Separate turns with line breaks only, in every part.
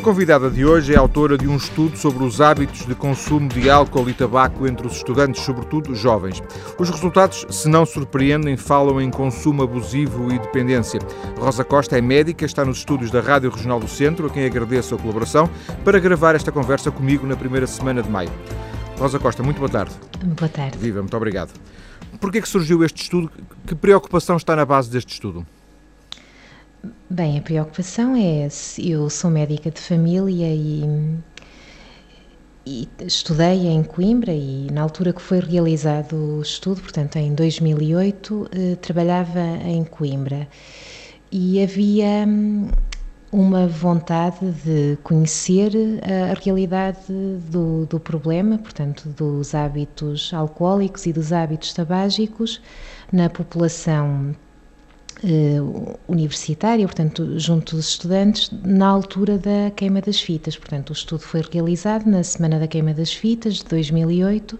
A convidada de hoje é autora de um estudo sobre os hábitos de consumo de álcool e tabaco entre os estudantes, sobretudo jovens. Os resultados, se não surpreendem, falam em consumo abusivo e dependência. Rosa Costa é médica, está nos estúdios da Rádio Regional do Centro, a quem agradeço a colaboração, para gravar esta conversa comigo na primeira semana de maio. Rosa Costa, muito boa tarde.
Boa tarde.
Viva, muito obrigado. Por que é que surgiu este estudo? Que preocupação está na base deste estudo?
Bem, a preocupação é, eu sou médica de família e, e, estudei em Coimbra e na altura que foi realizado o estudo, portanto em 2008, eh, trabalhava em Coimbra. E havia hum, uma vontade de conhecer a, a realidade do, do problema, portanto dos hábitos alcoólicos e dos hábitos tabágicos na população Uh, universitária, portanto, junto dos estudantes, na altura da queima das fitas. Portanto, o estudo foi realizado na Semana da Queima das Fitas de 2008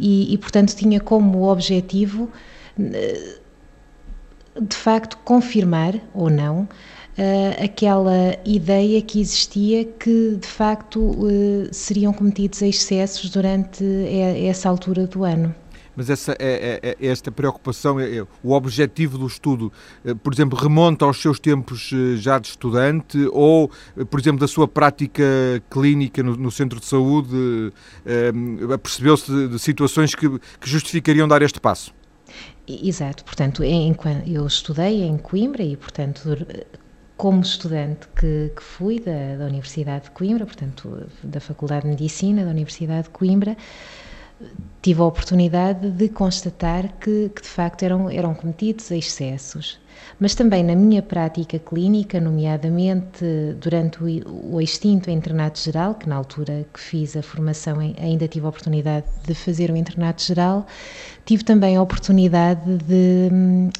e, e portanto, tinha como objetivo, uh, de facto, confirmar ou não uh, aquela ideia que existia que, de facto, seriam cometidos excessos durante essa altura do ano
mas essa, é, é, é esta preocupação, é, é, o objetivo do estudo, eh, por exemplo, remonta aos seus tempos eh, já de estudante ou, eh, por exemplo, da sua prática clínica no, no centro de saúde, percebeu-se de, de, situações que, que justificariam dar este passo?
Exato, portanto, eu estudei em Coimbra e, portanto, como estudante que, que fui da, da Universidade de Coimbra, portanto, da Faculdade de Medicina da Universidade de Coimbra, tive a oportunidade de constatar que, que, de facto eram, eram cometidos excessos. Mas também na minha prática clínica, nomeadamente durante o, o extinto internato geral, que na altura que fiz a formação ainda tive a oportunidade de fazer o internato geral, tive também a oportunidade de,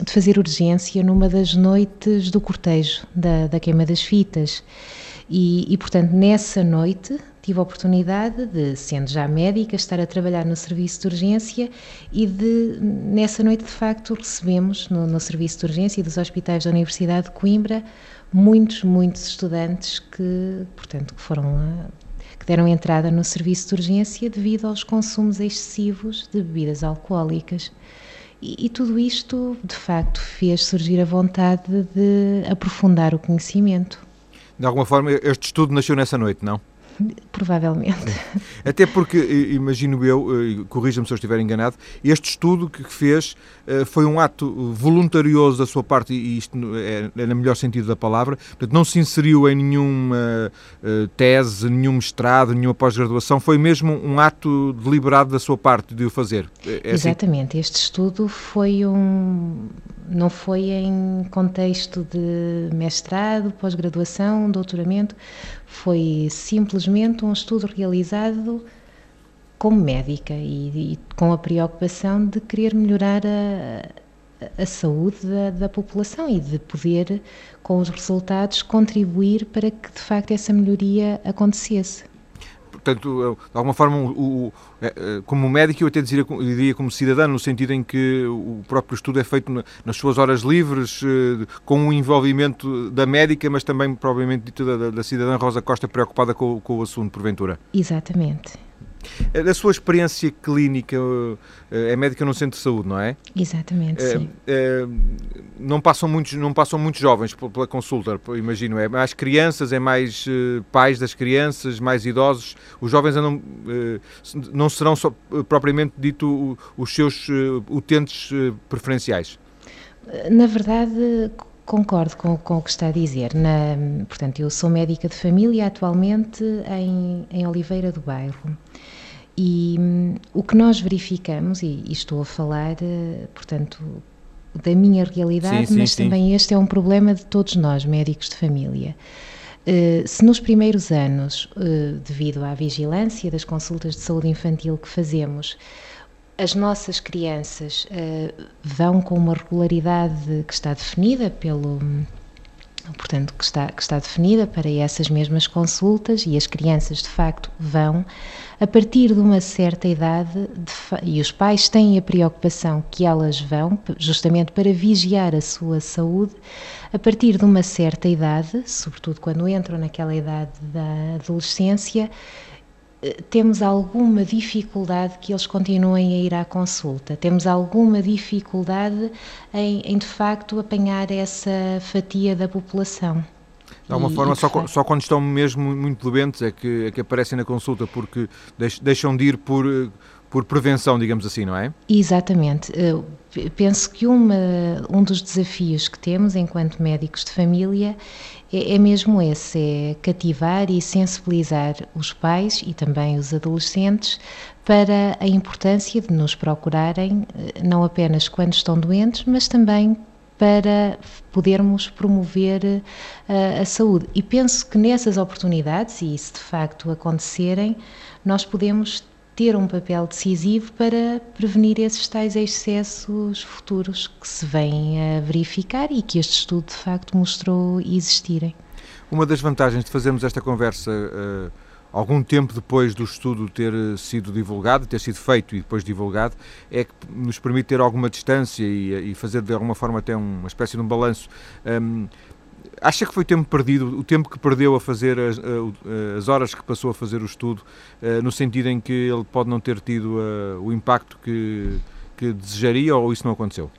de fazer urgência numa das noites do cortejo da, da queima das fitas. E, e, portanto, nessa noite tive a oportunidade de, sendo já médica, estar a trabalhar no serviço de urgência e de, nessa noite, de facto, recebemos no, no serviço de urgência dos hospitais da Universidade de Coimbra muitos, muitos estudantes que, portanto, que foram que deram entrada no serviço de urgência devido aos consumos excessivos de bebidas alcoólicas. E, e, tudo isto, de facto, fez surgir a vontade de aprofundar o conhecimento
de alguma forma, este estudo nasceu nessa noite, não?
Provavelmente.
Até porque, imagino eu, corrija-me se eu estiver enganado, este estudo que fez eh, foi um ato voluntarioso da sua parte, e isto é, é no melhor sentido da palavra, portanto, não se inseriu em nenhuma eh, tese, nenhum mestrado, nenhuma pós-graduação, foi mesmo um ato deliberado da sua parte de o fazer.
É, é assim? Exatamente, assim? este estudo foi um. Não foi em contexto de mestrado, pós-graduação, doutoramento, foi simplesmente um estudo realizado como médica e, e com a preocupação de querer melhorar a, a saúde da, da, população e de poder, com os resultados, contribuir para que de facto essa melhoria acontecesse
portanto, de alguma forma, o, o, é, é, como médico, eu até diria, diria como cidadão, no sentido em que o próprio estudo é feito nas suas horas livres, eh, com o envolvimento da médica, mas também, provavelmente, dito da, da cidadã Rosa Costa, preocupada com, com o assunto, porventura.
Exatamente.
Da sua experiência clínica, eh, é médica no centro de saúde, não é?
Exatamente, é, sim. É,
não, passam muitos, não passam muitos jovens pela consulta, imagino. É mais crianças, é mais uh, pais das crianças, mais idosos. Os jovens andam, uh, não serão só, uh, propriamente dito os seus utentes preferenciais?
Na verdade, Concordo com, com, o que está a dizer. Na, portanto, eu sou médica de família atualmente em, em Oliveira do Bairro. E um, o que nós verificamos, e, e, estou a falar, portanto, da minha realidade, sim, sim, mas sim. também este é um problema de todos nós, médicos de família. Uh, se nos primeiros anos, uh, devido à vigilância das consultas de saúde infantil que fazemos, as nossas crianças uh, vão com uma regularidade que está definida pelo, portanto, que está, que está definida para essas mesmas consultas e as crianças de facto vão a partir de uma certa idade e os pais têm a preocupação que elas vão justamente para vigiar a sua saúde a partir de uma certa idade, sobretudo quando entram naquela idade da adolescência, temos alguma dificuldade que eles continuem a ir à consulta? Temos alguma dificuldade em, em de facto apanhar essa fatia da população?
De alguma e, forma, e só, só, quando estão mesmo muito doentes é que, é que aparecem na consulta, porque deixam de ir por, por prevenção, digamos assim, não é?
Exatamente. Eu penso que uma, um dos desafios que temos enquanto médicos de família é, é mesmo esse, é cativar e sensibilizar os pais e também os adolescentes para a importância de nos procurarem, eh, não apenas quando estão doentes, mas também para podermos promover uh, a saúde. E penso que nessas oportunidades, e se de facto acontecerem, nós podemos ter um papel decisivo para prevenir esses tais excessos futuros que se vêm a verificar e que este estudo de facto mostrou existirem.
Uma das vantagens de fazermos esta conversa uh, algum tempo depois do estudo ter sido divulgado, ter sido feito e depois divulgado, é que nos permite ter alguma distância e, e fazer de alguma forma até uma espécie de um balanço. Um, Acha que foi tempo perdido, o tempo que perdeu a fazer as, as horas que passou a fazer o estudo, eh, no sentido em que ele pode não ter tido eh, o impacto que, que desejaria ou isso não aconteceu?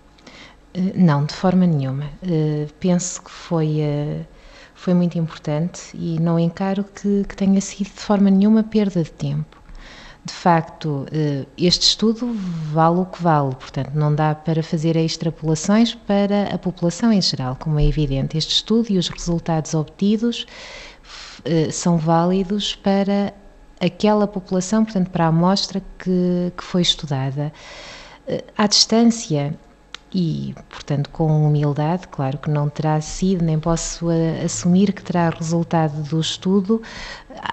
Eh, não, de forma nenhuma. Penso que foi, foi muito importante e não encaro que, que tenha sido de forma nenhuma perda de tempo de facto, eh, este estudo vale o que vale, portanto, não dá para fazer extrapolações para a população em geral, como é evidente. Este estudo e os resultados obtidos eh, são válidos para aquela população, portanto, para a amostra que, que foi estudada. Eh, à distância, e, portanto, com humildade, claro que não terá sido, nem posso assumir que terá resultado do estudo,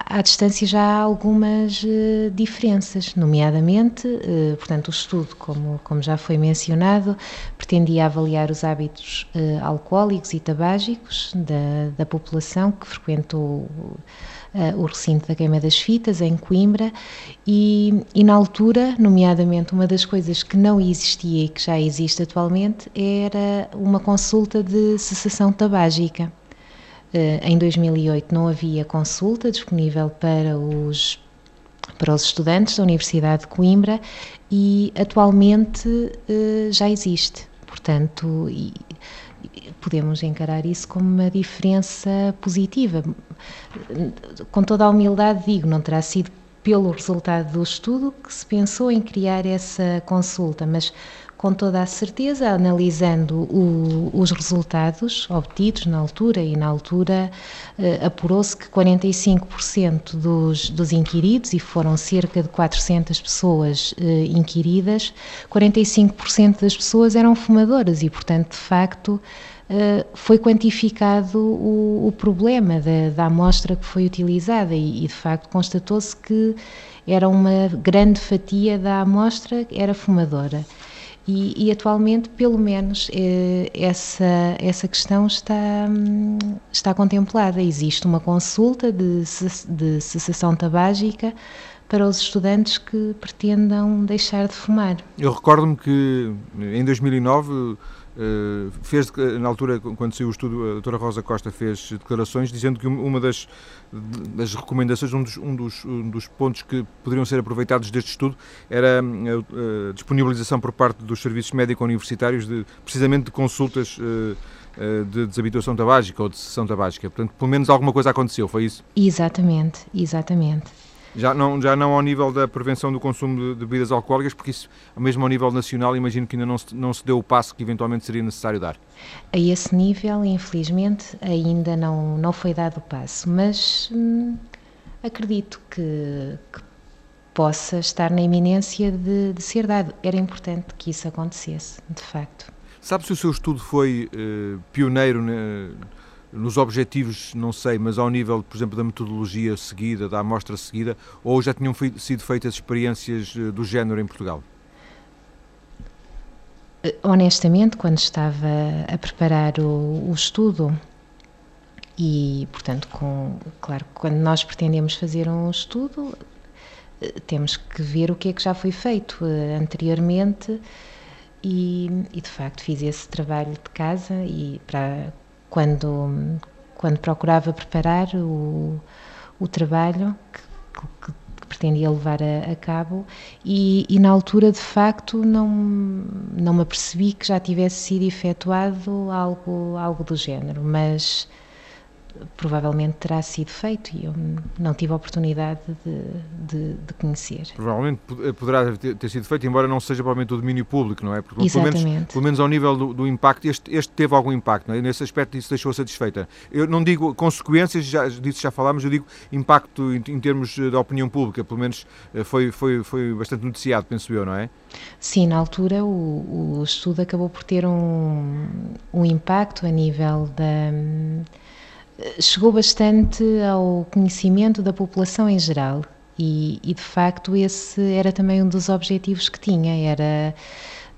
à distância já há algumas uh, diferenças, nomeadamente, uh, portanto, o estudo, como, como já foi mencionado, pretendia avaliar os hábitos uh, alcoólicos e tabágicos da, da população que frequentou uh, o recinto da Queima das Fitas, em Coimbra, e, e, na altura, nomeadamente, uma das coisas que não existia e que já existe atualmente era uma consulta de cessação tabágica. Uh, em 2008 não havia consulta disponível para os para os estudantes da Universidade de Coimbra e atualmente uh, já existe. Portanto, e, podemos encarar isso como uma diferença positiva. Com toda a humildade, digo, não terá sido pelo resultado do estudo que se pensou em criar essa consulta, mas com toda a certeza, analisando o, os resultados obtidos na altura, e na altura eh, apurou-se que 45% dos, dos inquiridos, e foram cerca de 400 pessoas eh, inquiridas, 45% das pessoas eram fumadoras e, portanto, de facto, foi quantificado o, o problema da, da, amostra que foi utilizada e, e de facto constatou-se que era uma grande fatia da amostra era fumadora. E, e, atualmente, pelo menos, eh, essa, essa questão está, está contemplada. Existe uma consulta de, de cessação tabágica para os estudantes que pretendam deixar de fumar.
Eu recordo-me que em 2009 eh, fez, na altura, quando saiu o estudo, a doutora Rosa Costa fez declarações dizendo que uma das, das recomendações, um dos, um, dos, um dos pontos que poderiam ser aproveitados deste estudo era a, a disponibilização por parte dos serviços médico-universitários de, precisamente de consultas uh, de desabituação tabágica ou de sessão tabágica. Portanto, pelo menos alguma coisa aconteceu, foi isso?
Exatamente, exatamente.
Já não, já não ao nível da prevenção do consumo de, bebidas alcoólicas, porque isso, mesmo ao nível nacional, imagino que ainda não se, não se deu o passo que eventualmente seria necessário dar.
A esse nível, infelizmente, ainda não, não foi dado o passo, mas hum, acredito que, que, possa estar na iminência de, de, ser dado. Era importante que isso acontecesse, de facto.
Sabe se o seu estudo foi uh, pioneiro nos objetivos, não sei, mas ao nível, por exemplo, da metodologia seguida, da amostra seguida, ou já tinham sido feitas experiências eh, do género em Portugal?
Eh, honestamente, quando estava a preparar o, o estudo, E, portanto, com, claro, quando nós pretendemos fazer um estudo, eh, temos que ver o que é que já foi feito anteriormente e, e, de facto fiz esse trabalho de casa e para quando quando procurava preparar o, o trabalho que, que, que pretendia levar a, a cabo e, e, na altura de facto não não me apercebi que já tivesse sido efetuado algo algo do género mas provavelmente terá sido feito e eu não tive a oportunidade de, de, de conhecer.
Provavelmente eh, poderá ter sido feito, embora não seja provavelmente o domínio público, não é?
Porque, Exatamente.
Pelo menos, pelo menos ao nível do, do impacto, este, este, teve algum impacto, não é? Nesse aspecto isso deixou satisfeita. Eu não digo consequências, já, disso já falámos, eu digo impacto em, em termos da opinião pública, pelo menos eh, foi, foi, foi bastante noticiado, penso eu, não é?
Sim, na altura o, o estudo acabou por ter um, um impacto a nível da chegou bastante ao conhecimento da população em geral e, e, de facto esse era também um dos objetivos que tinha, era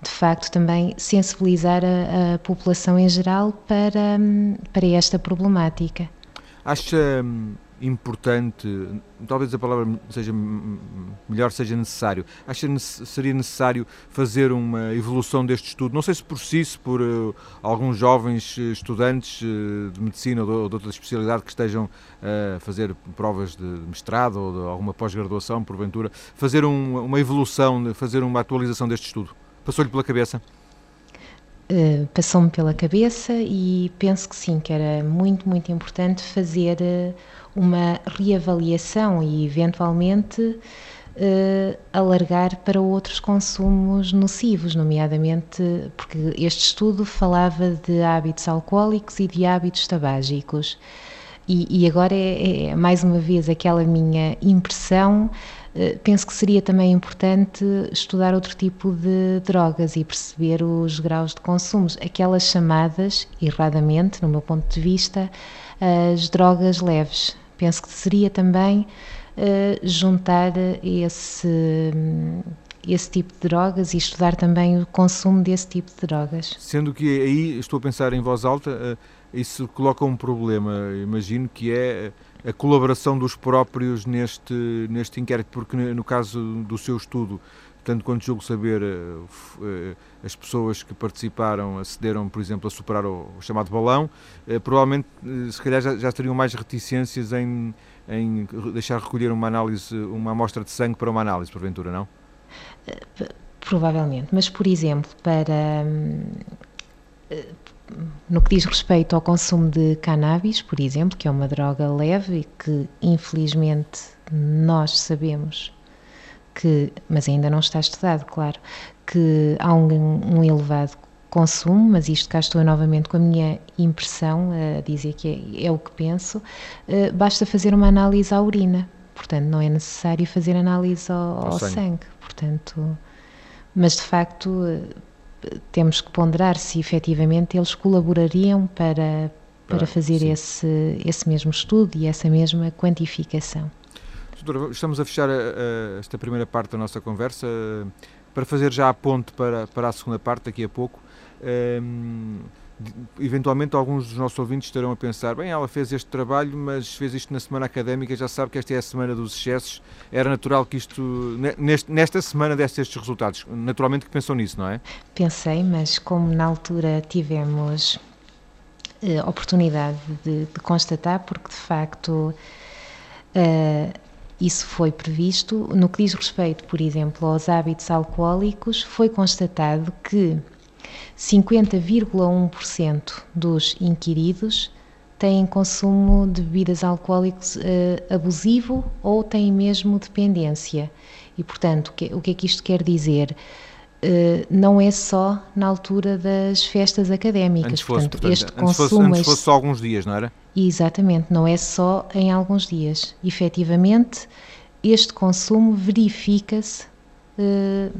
de facto também sensibilizar a, a população em geral para, para esta problemática.
Acha hum, importante, talvez a palavra seja melhor, seja necessário. Acha que seria necessário fazer uma evolução deste estudo? Não sei se por si, se por uh, alguns jovens eh, estudantes uh, de medicina ou de, ou de, outra especialidade que estejam a fazer provas de mestrado ou de alguma pós-graduação, porventura, fazer um, uma evolução, fazer uma atualização deste estudo. Passou-lhe pela cabeça?
Uh, passou-me pela cabeça e penso que sim, que era muito, muito importante fazer uh, uma reavaliação e eventualmente uh, alargar para outros consumos nocivos, nomeadamente porque este estudo falava de hábitos alcoólicos e de hábitos tabágicos. E, e agora é, é, mais uma vez aquela minha impressão. Uh, penso que seria também importante estudar outro tipo de drogas e perceber os graus de consumos, aquelas chamadas, erradamente, no meu ponto de vista, as drogas leves, penso que seria também uh, juntar esse, esse tipo de drogas e estudar também o consumo desse tipo de drogas.
Sendo que aí estou a pensar em voz alta, uh, isso coloca um problema, imagino, que é a colaboração dos próprios neste, neste inquérito, porque no caso do seu estudo tanto quanto julgo saber, eh, eh, as pessoas que participaram acederam, por exemplo, a superar o, chamado balão, eh, provavelmente, se calhar, já, já teriam mais reticências em, em deixar recolher uma análise, uma amostra de sangue para uma análise, porventura, não?
Provavelmente, mas, por exemplo, para. No que diz respeito ao consumo de cannabis, por exemplo, que é uma droga leve e que, infelizmente, nós sabemos que, mas ainda não está estudado, claro, que há um, um elevado consumo, mas isto cá estou novamente com a minha impressão, a dizer que é, é o que penso, uh, basta fazer uma análise à urina, portanto não é necessário fazer análise ao, ao sangue. sangue. portanto, mas de facto uh, temos que ponderar se efetivamente eles colaborariam para, para fazer esse, esse mesmo estudo e essa mesma quantificação.
Doutora, estamos a fechar a, a, esta primeira parte da nossa conversa para fazer já a ponte para, para a segunda parte daqui a pouco. Um, eventualmente alguns dos nossos ouvintes estarão a pensar, bem, ela fez este trabalho, mas fez isto na semana académica, já sabe que esta é a semana dos excessos, era natural que isto, neste, nesta semana desse estes resultados, naturalmente que pensou nisso, não é?
Pensei, mas como na altura tivemos eh, oportunidade de, de, constatar, porque de facto eh, isso foi previsto. No que diz respeito, por exemplo, aos hábitos alcoólicos, foi constatado que 50,1% dos inquiridos têm consumo de bebidas alcoólicas uh, abusivo ou têm mesmo dependência. E, portanto, o que, o que é que isto quer dizer? Uh, não é só na altura das festas académicas.
Antes fosse, portanto, este antes consumo. Fosse, antes fosse só alguns dias, não era?
Exatamente, não é só em alguns dias. Efetivamente, este consumo verifica-se uh,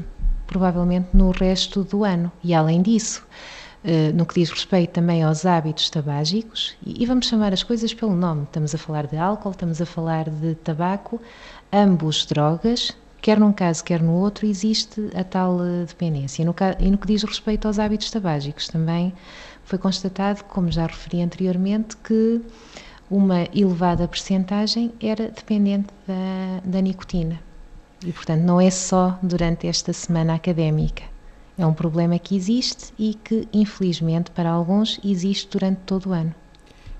provavelmente no resto do ano. E além disso, uh, no que diz respeito também aos hábitos tabágicos, e, vamos chamar as coisas pelo nome: estamos a falar de álcool, estamos a falar de tabaco, ambos drogas quer num caso, quer no outro, existe a tal eh, dependência. E no, e no que diz respeito aos hábitos tabágicos, também foi constatado, como já referi anteriormente, que uma elevada percentagem era dependente da, da nicotina. E, portanto, não é só durante esta semana académica. É um problema que existe e que, infelizmente, para alguns, existe durante todo o ano.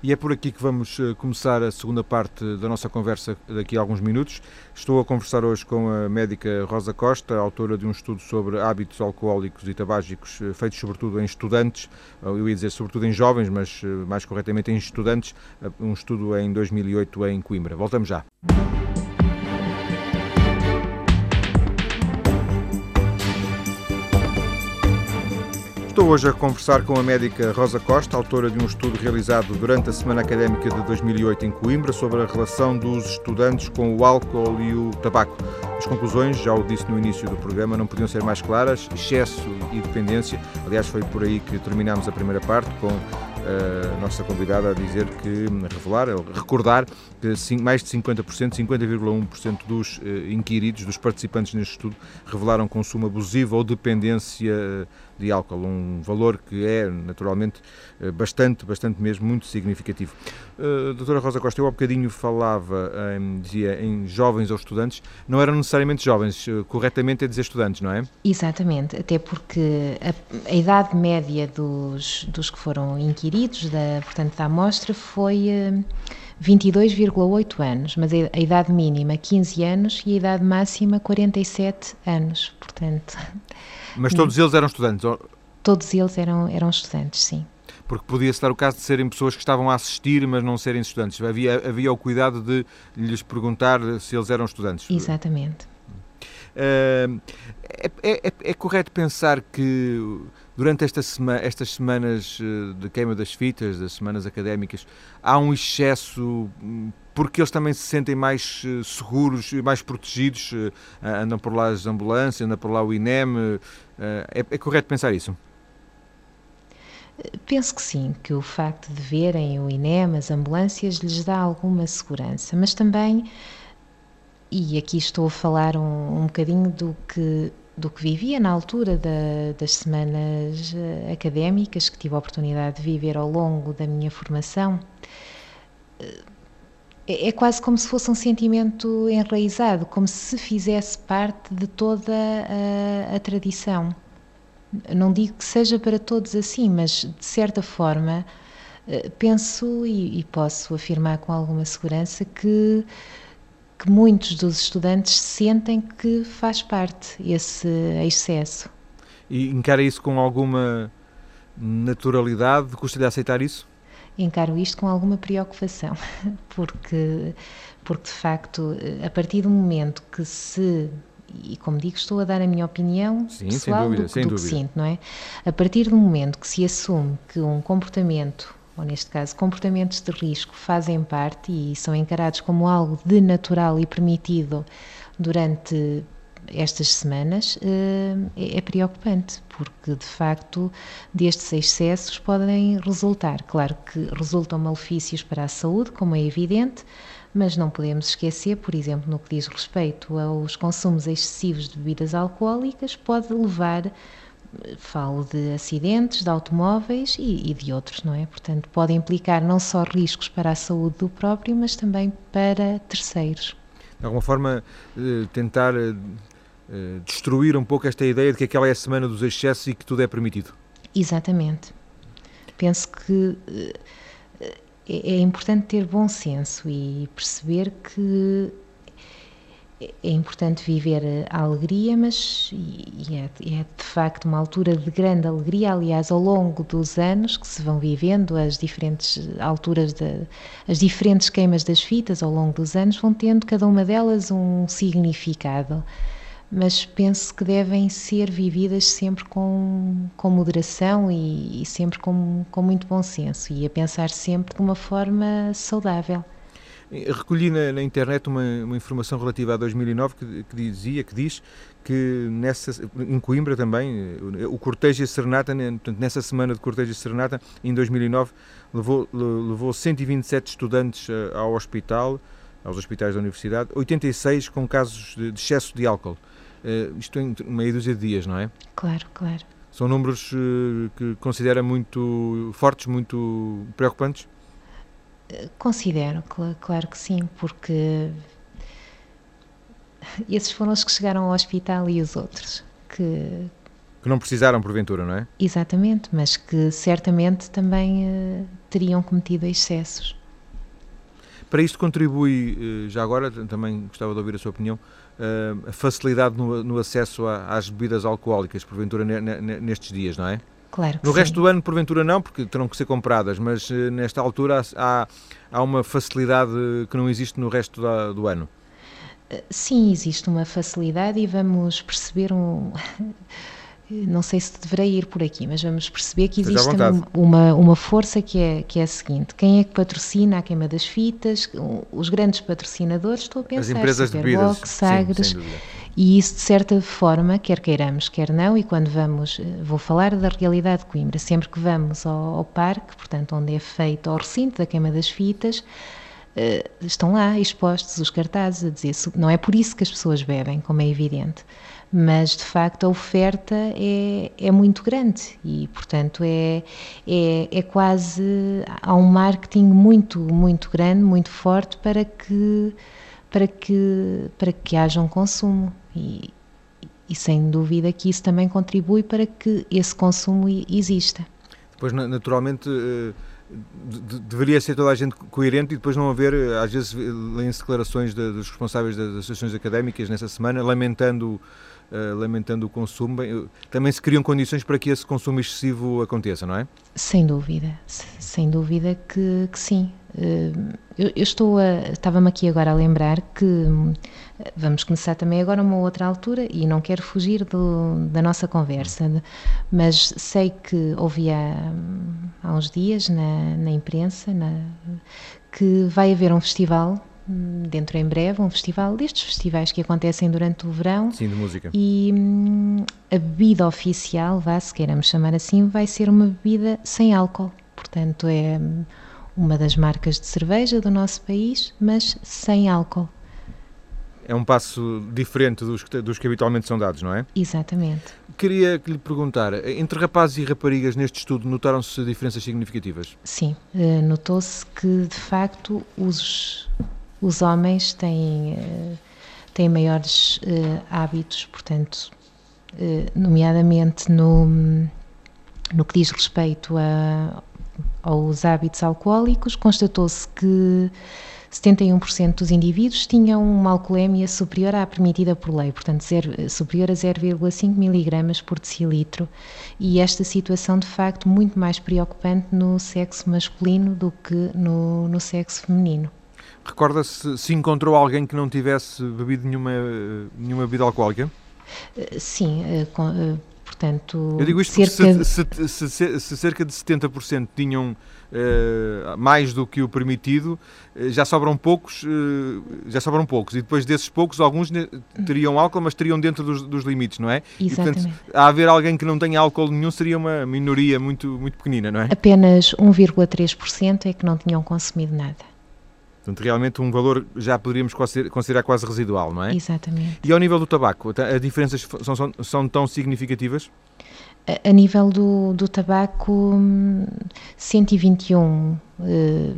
E é por aqui que vamos eh, começar a segunda parte da nossa conversa daqui a alguns minutos. Estou a conversar hoje com a médica Rosa Costa, autora de um estudo sobre hábitos alcoólicos e tabágicos, eh, feitos sobretudo em estudantes, eu ia dizer sobretudo em jovens, mas eh, mais corretamente em estudantes, um estudo em 2008 em Coimbra. Voltamos já. Estou hoje a conversar com a médica Rosa Costa, autora de um estudo realizado durante a Semana Académica de 2008 em Coimbra sobre a relação dos estudantes com o álcool e o tabaco. As conclusões, já o disse no início do programa, não podiam ser mais claras: excesso e dependência. Aliás, foi por aí que terminámos a primeira parte com a nossa convidada a dizer que, revelar, recordar que mais de 50%, 50,1% dos uh, inquiridos, dos participantes neste estudo, revelaram consumo abusivo ou dependência eh, de álcool, um valor que é naturalmente eh, bastante, bastante mesmo, muito significativo. Uh, doutora Rosa Costa, eu há bocadinho falava, em, dizia, em jovens ou estudantes, não eram necessariamente jovens, corretamente é dizer estudantes, não é?
Exatamente, até porque a, a idade média dos, dos que foram inquiridos, da, portanto, da amostra, foi... Uh, 22,8 anos, mas a idade mínima 15 anos e a idade máxima 47 anos, portanto.
Mas todos eles eram estudantes?
Todos eles eram, eram estudantes, sim.
Porque podia-se dar o caso de serem pessoas que estavam a assistir, mas não serem estudantes. Havia, havia o cuidado de lhes perguntar se eles eram estudantes.
Exatamente.
Uh, é, é, é, correto pensar que durante esta sema, estas semanas eh, de queima das fitas, das semanas académicas, há um excesso hum, porque eles também se sentem mais eh, seguros e mais protegidos, eh, andam por lá as ambulâncias, andam por lá o INEM. É, é correto pensar isso?
Penso que sim, que o facto de verem o INEM, as ambulâncias, lhes dá alguma segurança, mas também, e aqui estou a falar um, um bocadinho do que do que vivia na altura da, das semanas eh, académicas que tive a oportunidade de viver ao longo da minha formação. É, é quase como se fosse um sentimento enraizado, como se fizesse parte de toda a, a tradição. Não digo que seja para todos assim, mas de certa forma eh, penso e, e posso afirmar com alguma segurança que que muitos dos estudantes sentem que faz parte esse excesso.
E encara isso com alguma naturalidade? Custa-lhe aceitar isso?
Encaro isto com alguma preocupação, porque, porque de facto, a partir do momento que se e como digo, estou a dar a minha opinião
Sim,
pessoal
dúvida,
do, do que sinto, não é? A partir do momento que se assume que um comportamento ou neste caso comportamentos de risco, fazem parte e são encarados como algo de natural e permitido durante estas semanas, eh, é, é preocupante, porque de facto destes excessos podem resultar. Claro que resultam malefícios para a saúde, como é evidente, mas não podemos esquecer, por exemplo, no que diz respeito aos consumos excessivos de bebidas alcoólicas, pode levar falo de acidentes, de automóveis e, e, de outros, não é? Portanto, pode implicar não só riscos para a saúde do próprio, mas também para terceiros.
De alguma forma, eh, tentar eh, eh, destruir um pouco esta ideia de que aquela é a semana dos excessos e que tudo é permitido.
Exatamente. Penso que é importante ter bom senso e perceber que é importante viver a alegria, mas e é, é, de facto uma altura de grande alegria. Aliás, ao longo dos anos que se vão vivendo, as diferentes alturas, de, as diferentes queimas das fitas ao longo dos anos vão tendo cada uma delas um significado. Mas penso que devem ser vividas sempre com, com moderação e, e sempre com, com muito bom senso e a pensar sempre de uma forma saudável.
Recolhi na, na internet uma, uma, informação relativa a 2009 que, que, dizia, que diz que nessa, em Coimbra também, o cortejo e a serenata, né, portanto, nessa semana de cortejo e serenata, em 2009, levou, levou 127 estudantes eh, ao hospital, aos hospitais da universidade, 86 com casos de, de excesso de álcool. Uh, isto em meia dúzia de dias, não é?
Claro, claro.
São números uh, que considera muito fortes, muito preocupantes?
Considero, claro que sim, porque esses foram os que chegaram ao hospital e os outros que.
Que não precisaram, porventura, não é?
Exatamente, mas que certamente também uh, teriam cometido excessos.
Para isto contribui, uh, já agora, também gostava de ouvir a sua opinião, uh, a facilidade no, no acesso a, às bebidas alcoólicas, porventura, nestes dias, não é?
Claro
no
sim.
resto do ano, porventura, não, porque terão que ser compradas, mas nesta altura há, há uma facilidade que não existe no resto da, do ano.
Sim, existe uma facilidade e vamos perceber um. Não sei se deverei ir por aqui, mas vamos perceber que existe uma, uma força que é, que é a seguinte: quem é que patrocina a queima das fitas? Os grandes patrocinadores, estou a pensar,
As empresas de bebidas,
Sagres, sim, e isso de certa forma, quer queiramos, quer não, e quando vamos, eh, vou falar da realidade de Coimbra, sempre que vamos ao, ao parque, portanto, onde é feito ao recinto da queima das fitas, Uh, estão lá expostos os cartazes a dizer, não é por isso que as pessoas bebem, como é evidente, mas de facto a oferta é, é muito grande e, portanto, é, é, é quase. há um marketing muito, muito grande, muito forte para que, para que, para que haja um consumo. E, e sem dúvida que isso também contribui para que esse consumo exista.
Pois, naturalmente. Uh deveria ser toda a gente coerente e depois não haver, às vezes leem-se declarações de, dos responsáveis das associações académicas nessa semana lamentando, uh, lamentando o consumo. Bem, também se criam condições para que esse consumo excessivo aconteça, não é?
Sem dúvida, sem dúvida que, que sim. Uh, eu, eu, estou a, estava-me aqui agora a lembrar que Vamos começar também agora uma outra altura e não quero fugir do, da nossa conversa, mas sei que ouvi há, há uns dias na, na imprensa na, que vai haver um festival dentro em breve, um festival destes festivais que acontecem durante o verão.
Sim, de música.
E hum, a bebida oficial, vá, se queiramos chamar assim, vai ser uma bebida sem álcool. Portanto, é uma das marcas de cerveja do nosso país, mas sem álcool
é um passo diferente dos que, dos que habitualmente são dados, não é?
Exatamente.
Queria que lhe perguntar, entre rapazes e raparigas neste estudo notaram-se diferenças significativas?
Sim, eh, notou-se que de facto os, os homens têm, eh, têm maiores eh, hábitos, portanto, nomeadamente no, no que diz respeito a, aos hábitos alcoólicos, constatou-se que 71% dos indivíduos tinham uma alcoolemia superior à permitida por lei, portanto zero, superior a 0,5 mg por decilitro, e esta situação de facto muito mais preocupante no sexo masculino do que no, no sexo feminino.
Recorda-se se encontrou alguém que não tivesse bebido nenhuma, nenhuma bebida alcoólica?
Eh, sim, eh, eh, portanto...
Eu digo isto cerca... porque se, se, se, se cerca de 70% tinham uh, mais do que o permitido, já sobram poucos, uh, já sobram poucos, e depois desses poucos, alguns teriam álcool, mas teriam dentro dos, dos limites, não é?
Exatamente.
E, portanto, a haver alguém que não tenha álcool nenhum seria uma minoria muito, muito pequenina, não é?
Apenas 1,3% é que não tinham consumido nada.
Portanto, realmente um valor já poderíamos considerar quase residual, não é?
Exatamente.
E ao nível do tabaco, as diferenças são, são, são tão significativas?
A, a nível do, do tabaco, 121, uh,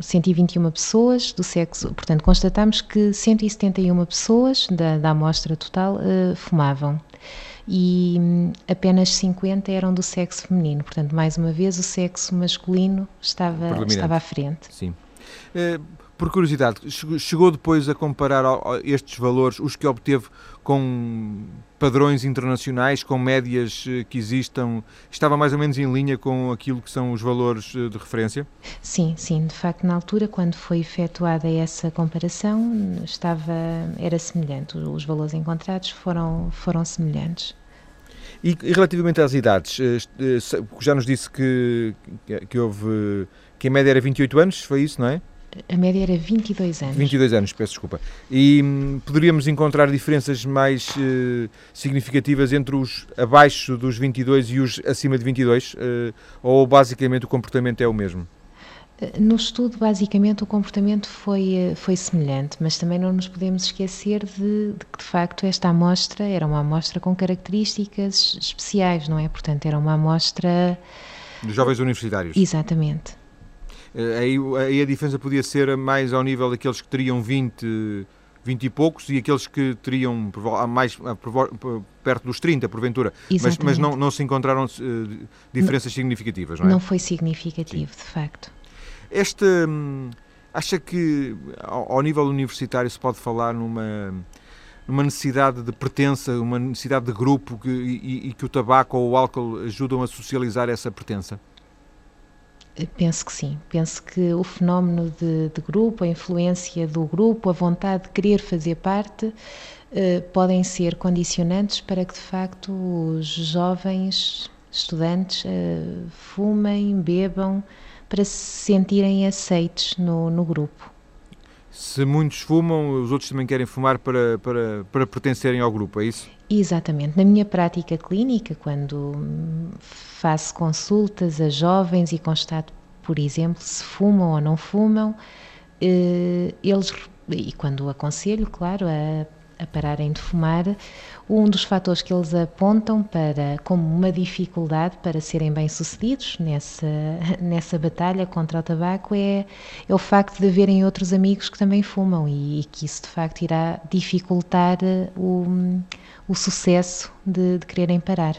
121 pessoas do sexo, portanto, constatamos que 171 pessoas da, da amostra total uh, fumavam e hum, apenas 50 eram do sexo feminino. Portanto, mais uma vez, o sexo masculino estava, estava à frente.
Sim. Eh, por curiosidade, chegou depois a comparar estes valores, os que obteve com padrões internacionais, com médias eh, que existam, estava mais ou menos em linha com aquilo que são os valores eh, de referência?
Sim, sim, de facto na altura quando foi efetuada essa comparação estava era semelhante, os valores encontrados foram foram semelhantes.
E, e relativamente às idades, já nos disse que que houve que a média era 28 anos, foi isso, não é?
A média era 22 anos.
22 anos, peço desculpa. E hum, poderíamos encontrar diferenças mais uh, significativas entre os abaixo dos 22 e os acima de 22? Uh, eh, ou basicamente o comportamento é o mesmo?
Eh, no estudo, basicamente, o comportamento foi, foi semelhante, mas também não nos podemos esquecer de, de, que, de facto, esta amostra era uma amostra com características especiais, não é? Portanto, era uma amostra.
Dos jovens universitários.
Exatamente.
Aí, aí a diferença podia ser mais ao nível daqueles que teriam 20 20 e poucos e aqueles que teriam mais perto dos 30, porventura. Mas, mas, não, não se encontraram uh, diferenças não, significativas, não é?
Não foi significativo, Sim. de facto.
Este, hum, acha que ao, ao, nível universitário se pode falar numa, numa necessidade de pertença, uma necessidade de grupo que, e, e que o tabaco ou o álcool ajudam a socializar essa pertença?
Penso que sim. Penso que o fenómeno de, de, grupo, a influência do grupo, a vontade de querer fazer parte, eh, podem ser condicionantes para que de facto os jovens estudantes eh, fumem, bebam, para se sentirem aceitos no, no grupo.
Se muitos fumam, os outros também querem fumar para, para, para pertencerem ao grupo, é isso?
Exatamente. Na minha prática clínica, quando faço consultas a jovens e constato, por exemplo, se fumam ou não fumam, eh, eles, e quando aconselho, claro, a, a pararem de fumar, um dos fatores que eles apontam para como uma dificuldade para serem bem-sucedidos nessa, nessa batalha contra o tabaco é, é o facto de haverem outros amigos que também fumam e, e que isso de facto irá dificultar o o sucesso de, de quererem parar.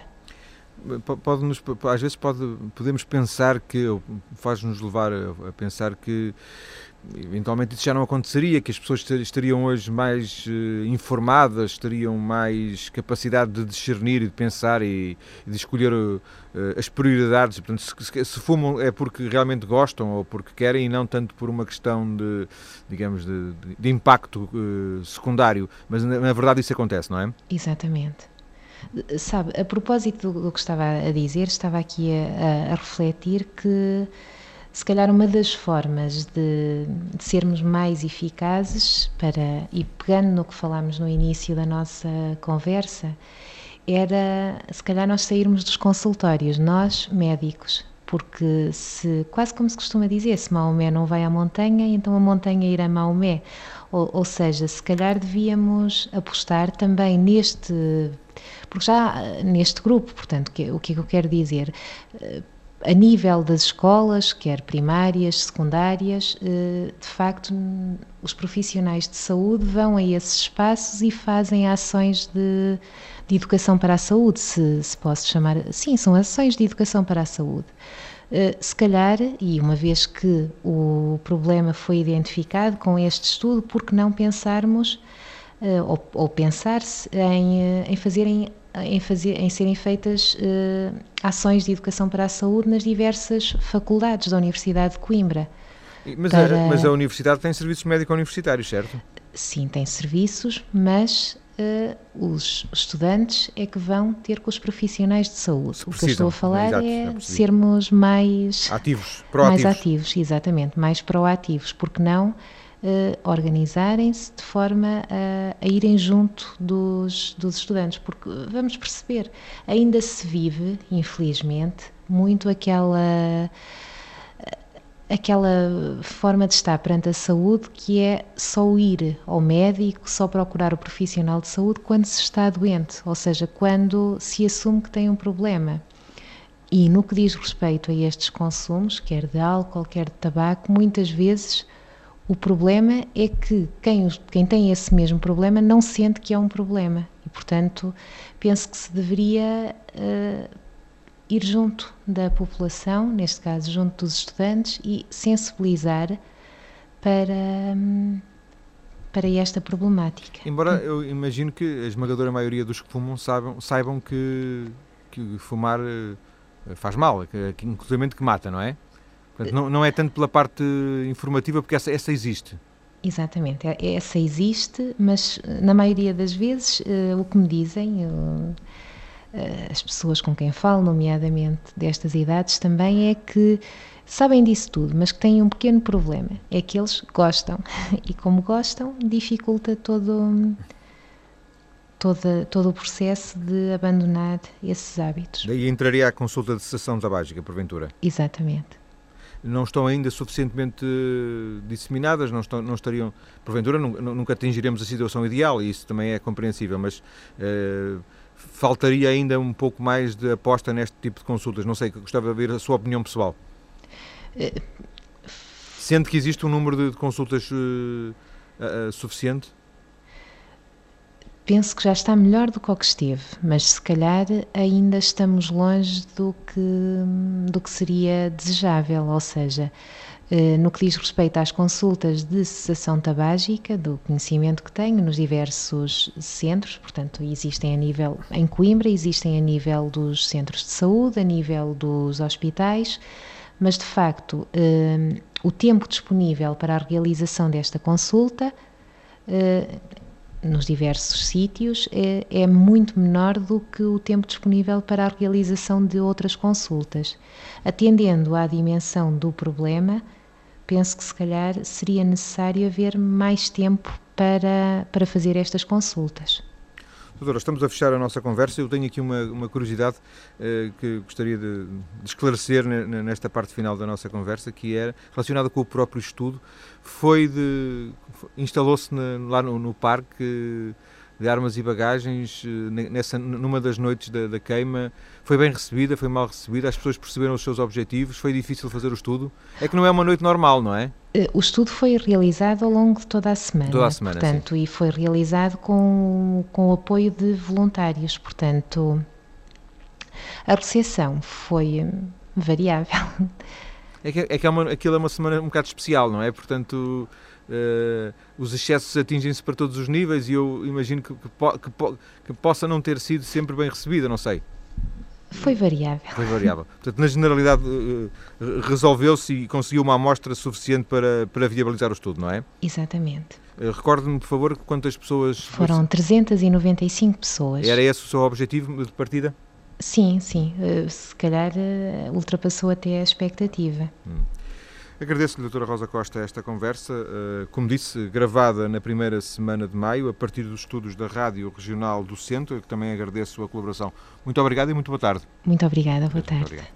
Pode -nos, às vezes pode, podemos pensar que, faz-nos levar a, a pensar que eventualmente isso já não aconteceria, que as pessoas estariam hoje mais uh, informadas, teriam mais capacidade de discernir e de pensar e, e de escolher uh, as prioridades. Portanto, se, se, fumam é porque realmente gostam ou porque querem e não tanto por uma questão de, digamos, de, de impacto uh, secundário. Mas na, na verdade isso acontece, não é?
Exatamente. Sabe, a propósito do, do que estava a dizer, estava aqui a, a refletir que se calhar uma das formas de, de, sermos mais eficazes para e pegando no que falámos no início da nossa conversa era se calhar nós sairmos dos consultórios nós médicos porque se quase como se costuma dizer se Maomé não vai à montanha então a montanha irá a Maomé. Ou, ou seja se calhar devíamos apostar também neste porque já neste grupo portanto que, o que é eu quero dizer a nível das escolas, quer primárias, secundárias, eh, de facto, os profissionais de saúde vão a esses espaços e fazem ações de, de educação para a saúde, se, se posso chamar. Sim, são ações de educação para a saúde. Eh, se calhar, e uma vez que o problema foi identificado com este estudo, por que não pensarmos eh, ou, ou pensar-se em, em fazerem em, fazer, em serem feitas uh, ações de educação para a saúde nas diversas faculdades da Universidade de Coimbra.
Mas, para... a, mas a universidade tem serviços médico-universitários, certo?
Sim, tem serviços, mas uh, os estudantes é que vão ter com os profissionais de saúde. o que eu estou a falar Exato, é sermos mais
ativos, proativos.
Mais ativos, exatamente, mais proativos, porque não uh, organizarem-se de forma a, a, irem junto dos, dos estudantes, porque vamos perceber, ainda se vive, infelizmente, muito aquela aquela forma de estar perante a saúde que é só ir ao médico, só procurar o profissional de saúde quando se está doente, ou seja, quando se assume que tem um problema. E no que diz respeito a estes consumos, quer de álcool, quer de tabaco, muitas vezes o problema é que quem, quem tem esse mesmo problema não sente que é um problema e, portanto, penso que se deveria uh, ir junto da população, neste caso junto dos estudantes, e sensibilizar para, para esta problemática.
Embora eu imagino que a esmagadora maioria dos que fumam saibam, saibam que, que fumar uh, faz mal, que, que, inclusive que mata, não é? Não, não é tanto pela parte informativa, porque essa, essa existe.
Exatamente, é, essa existe, mas na maioria das vezes uh, o que me dizem, uh, as pessoas com quem falo, nomeadamente destas idades, também é que sabem disso tudo, mas que têm um pequeno problema: é que eles gostam, e como gostam, dificulta todo. Todo, todo o processo de abandonar esses hábitos.
Daí entraria a consulta de cessação tabágica, porventura?
Exatamente
não estão ainda suficientemente disseminadas, não, estão, não estariam, porventura nunca atingiremos a situação ideal e isso também é compreensível, mas uh, faltaria ainda um pouco mais de aposta neste tipo de consultas. Não sei, gostava de ver a sua opinião pessoal.
Uh,
Sente que existe um número de consultas uh, uh, suficiente?
Penso que já está melhor do que o que esteve, mas se calhar ainda estamos longe do que, do que seria desejável, ou seja, eh, no que diz respeito às consultas de cessação tabágica, do conhecimento que tenho nos diversos centros, portanto, existem a nível em Coimbra, existem a nível dos centros de saúde, a nível dos hospitais, mas de facto eh, o tempo disponível para a realização desta consulta eh, nos diversos sítios é, é, muito menor do que o tempo disponível para a realização de outras consultas. Atendendo à dimensão do problema, penso que se calhar seria necessário haver mais tempo para, para fazer estas consultas.
Doutora, estamos a fechar a nossa conversa. Eu tenho aqui uma, uma curiosidade eh, que gostaria de, de esclarecer nesta parte final da nossa conversa, que era relacionada com o próprio estudo. Foi de. instalou-se lá no, no parque de armas e bagagens eh, nessa, numa das noites da, da, queima. Foi bem recebida, foi mal recebida, as pessoas perceberam os seus objetivos, foi difícil fazer o estudo. É que não é uma noite normal, não é?
Eh, o estudo foi realizado ao longo de toda a semana.
Toda a semana,
portanto,
sim.
e foi realizado com, com o apoio de voluntários, portanto, a recepção foi hum, variável.
É que, é que é uma, aquilo é uma semana um bocado especial, não é? Portanto, Uh, os excessos atingem-se para todos os níveis e eu imagino que, que, que, que, possa não ter sido sempre bem recebida, não sei.
Foi variável.
Foi variável. Portanto, na generalidade, uh, resolveu-se e conseguiu uma amostra suficiente para, para viabilizar o estudo, não é?
Exatamente.
Uh, Recorde-me, por favor, quantas pessoas.
Foram 395 pessoas.
Era esse o seu objetivo de partida?
Sim, sim. se calhar ultrapassou até a expectativa.
Hum. Agradeço-lhe, doutora Rosa Costa, esta conversa, eh, como disse, gravada na primeira semana de maio, a partir dos estudos da Rádio Regional do Centro, que também agradeço a colaboração. Muito obrigado e muito boa tarde.
Muito obrigada, boa tarde.